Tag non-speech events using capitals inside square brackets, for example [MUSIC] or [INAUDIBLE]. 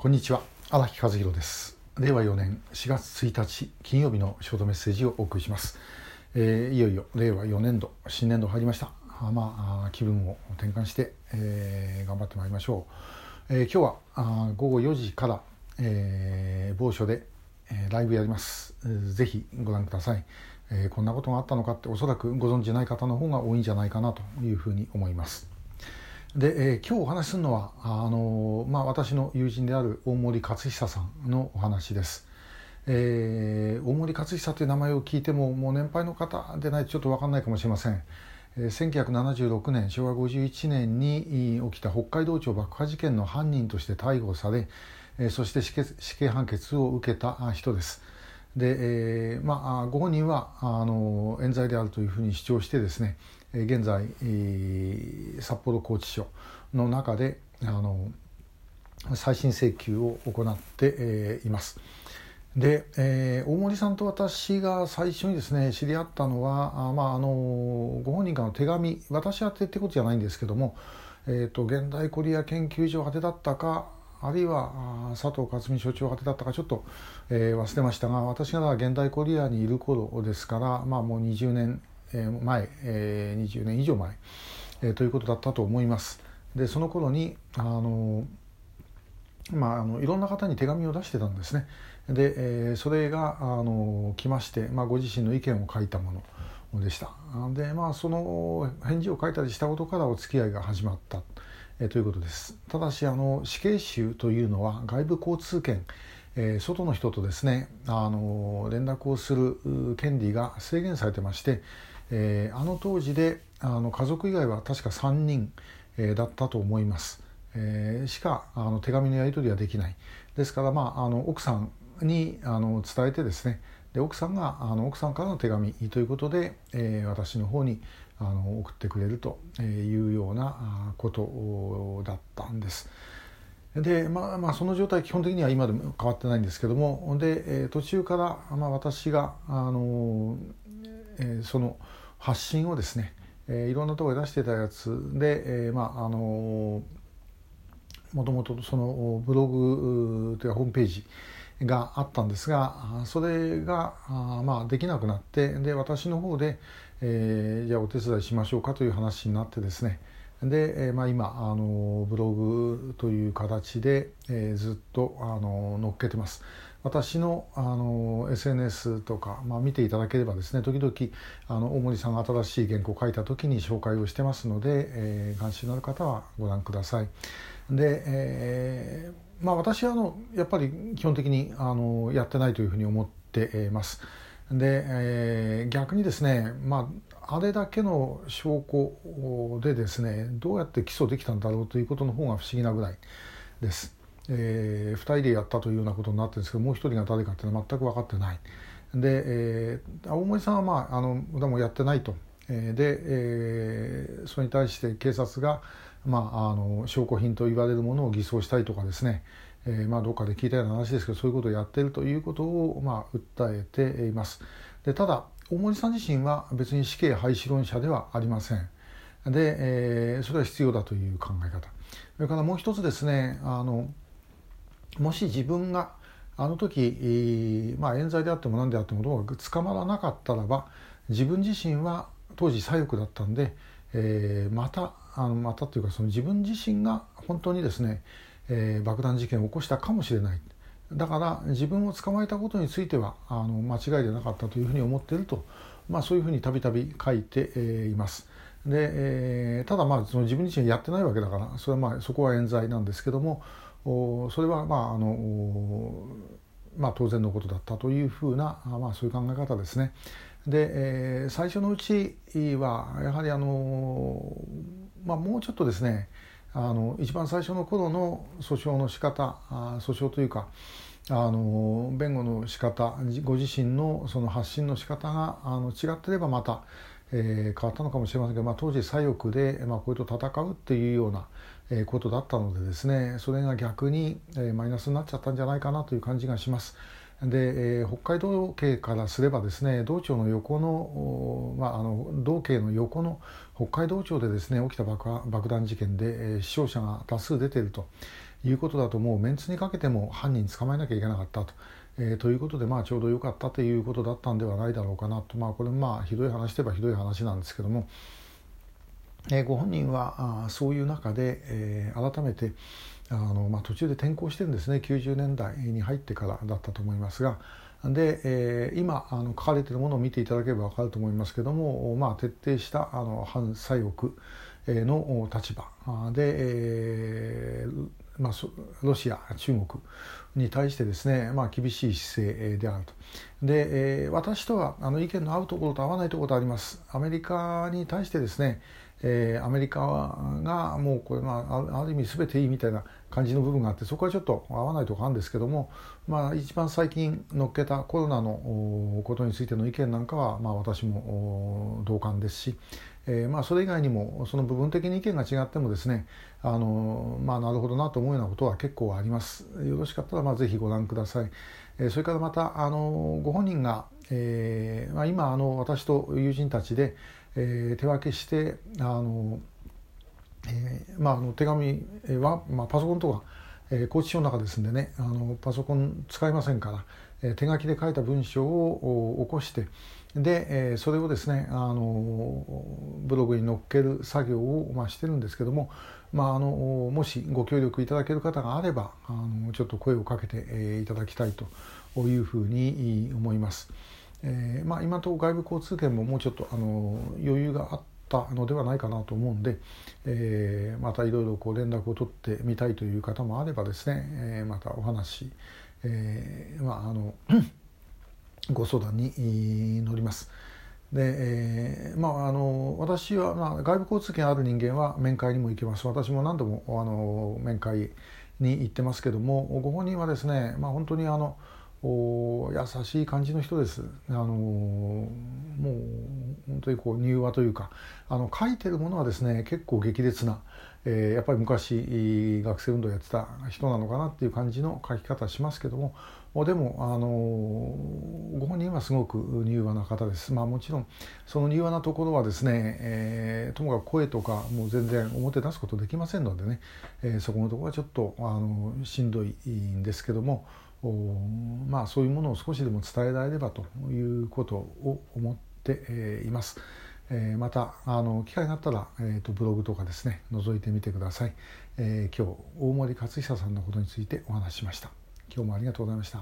こんにちは。荒木和弘です。令和4年4月1日金曜日のショートメッセージをお送りします、えー、いよいよ令和4年度新年度入りました。あまあ気分を転換して、えー、頑張ってまいりましょう、えー、今日はあ午後4時から、えー、某所で、えー、ライブやります、えー、ぜひご覧ください、えー、こんなことがあったのかっておそらくご存じない方の方が多いんじゃないかなというふうに思います。で、えー、今日お話しするのはあの、まあ、私の友人である大森勝久さんのお話です。えー、大森勝久という名前を聞いてももう年配の方でないとちょっと分かんないかもしれません。えー、1976年昭和51年に起きた北海道庁爆破事件の犯人として逮捕され、えー、そして死刑死刑判決を受けた人です。で、えー、まあ、ご本人はあの冤罪であるというふうに主張してですね現在、札幌拘置所の中であの再審請求を行っています。で、えー、大森さんと私が最初にですね知り合ったのはあ、まあ、あのご本人からの手紙私宛てってことじゃないんですけども、えーと、現代コリア研究所宛てだったかあるいは佐藤克美所長宛てだったかちょっと、えー、忘れましたが私が現代コリアにいる頃ですから、まあ、もう20年前、えー、20年以上前、えー、ということだったと思います。でその頃にあのまあ、あのいろんな方に手紙を出してたんですね。で、えー、それがあの来まして、まあ、ご自身の意見を書いたものでした。でまあその返事を書いたりしたことからお付き合いが始まった、えー、ということです。ただしあの死刑囚というのは外部交通権えー、外の人とですねあの連絡をする権利が制限されてまして、えー、あの当時であの家族以外は確か3人、えー、だったと思います、えー、しかあの手紙のやり取りはできない。ですから、まあ、あの奥さんにあの伝えてですね。で奥さんがあの奥さんからの手紙ということで、えー、私の方にあの送ってくれるというようなことだったんです。でまあまあその状態基本的には今でも変わってないんですけどもで、途中から、まあ、私があの、えー、その発信をですね、えー、いろんなところで出してたやつで、えー、まああのもともとそのブログというかホームページがあったんですがそれがあまあできなくなってで私の方で、えー、じゃあお手伝いしましょうかという話になってですねで、えーまあ、今あのブログという形で、えー、ずっとあの載っけてます。私のあの SNS とか、まあ、見ていただければですね時々あの大森さんが新しい原稿を書いた時に紹介をしてますので、えー、関心のある方はご覧ください。で、えーまあ、私はあのやっぱり基本的にあのやってないというふうに思ってます。で、えー、逆にですね、まあ、あれだけの証拠でですねどうやって起訴できたんだろうということの方が不思議なぐらいです。えー、2人でやったというようなことになってるんですけどもう1人が誰かっていうのは全く分かってない。で、えー、大森さんは、まあ、あのでもやってないと。えー、で、えー、それに対して警察が、まあ、あの証拠品と言われるものを偽装したりとかですね、えー、まあ、どっかで聞いたような話ですけどそういうことをやってるということを、まあ、訴えています。でただ大森さん自身は別に死刑廃止論者ではありません。で、えー、それは必要だという考え方。それからもう一つですねあのもし自分があの時、まあ、冤罪であっても何であってもどう捕まらなかったらば自分自身は当時左翼だったんで、えー、またあのまたというかその自分自身が本当にですね、えー、爆弾事件を起こしたかもしれないだから自分を捕まえたことについてはあの間違いでなかったというふうに思っていると、まあ、そういうふうにたびたび書いて、えー、います。で、えー、ただまあその自分自身やってないわけだからそれはまあそこは冤罪なんですけどもおそれはまああのまあ、当然のことだったというふうな、まあ、そういう考え方ですね。で、えー、最初のうちはやはりあの、まあ、もうちょっとですねあの一番最初の頃の訴訟の仕方あ訴訟というかあの弁護の仕方ご自身のその発信の仕方があの違ってればまた、えー、変わったのかもしれませんけど、まあ、当時左翼で、まあ、これと戦うっていうような、ことだったのでですねそれが逆に、え、マイナスになっちゃったんじゃないかなという感じがします。で、えー、北海道警からすればですね道庁の横の,、まあ、あの道警の横の北海道庁でですね起きた爆爆弾事件で、えー、死傷者が多数出ているということだともうメンツにかけても犯人捕まえなきゃいけなかったと。えー、ということで、まあ、ちょうど良かったということだったんではないだろうかなと、まあ、これまあひどい話といえばひどい話なんですけども、えー、ご本人はあそういう中で、えー、改めてあの、まあ、途中で転校してるんですね。90年代に入ってからだったと思いますが。で、えー、今あの書かれているものを見ていただければ分かると思いますけども、まあ、徹底したあの反左翼の立場。で、えーまあ、ロシア中国。に対してですね、まあ、厳しい姿勢であるとで、えー、私とはあの意見の合うところと合わないところとありますアメリカに対してですねえー、アメリカがもうこれ、まあ、ある意味全ていいみたいな感じの部分があってそこはちょっと合わないところあるんですけども、まあ、一番最近乗っけたコロナのことについての意見なんかは、まあ、私も同感ですし、えーまあ、それ以外にもその部分的に意見が違ってもですねあの、まあ、なるほどなと思うようなことは結構あります。よろしかったらまあぜひご覧ください。え、それからまたあのご本人が、えーまあ、今あの私と友人たちで、えー、手分けしてあの、えーまあ、あの手紙は、まあ、パソコンとか、えー、拘置所の中ですんでねあのパソコン使いませんから、手書きで書いた文章を起こしてで、それをですねあのブログに載っける作業を、まあ、してるんですけども、まあ、あのもしご協力いただける方があればあのちょっと声をかけて、いただきたいというふうに思います。えーまあ、今と外部交通圏ももうちょっとあの余裕があったのではないかなと思うんで、えー、またいろいろ連絡を取ってみたいという方もあればですね、えー、またお話し、えーまあ、あの [CLEARS THROAT] ご相談に乗ります。で、えー、まああの私は、まあ、外部交通圏ある人間は面会にも行けます私も何度もあの面会に行ってますけどもご本人はですね、まあ、本当にあのお優しい感じの人です。あのもう本当にこう柔和というかあの書いてるものはですね結構激烈な、えー、やっぱり昔学生運動やってた人なのかなっていう感じの書き方しますけどもでもあのご本人はすごく柔和な方です。まあもちろんその柔和なところはですね、えー、ともかく声とかもう全然表出すことできませんのでね、えー、そこのところはちょっとあのしんどいんですけども。まあ、そういうものを少しでも伝えられればということを思っています。えまたあの機会があったら、えーと、ブログとかですね覗いてみてください、えー、今日大森勝久さんのことについてお話ししました。今日もありがとうございました。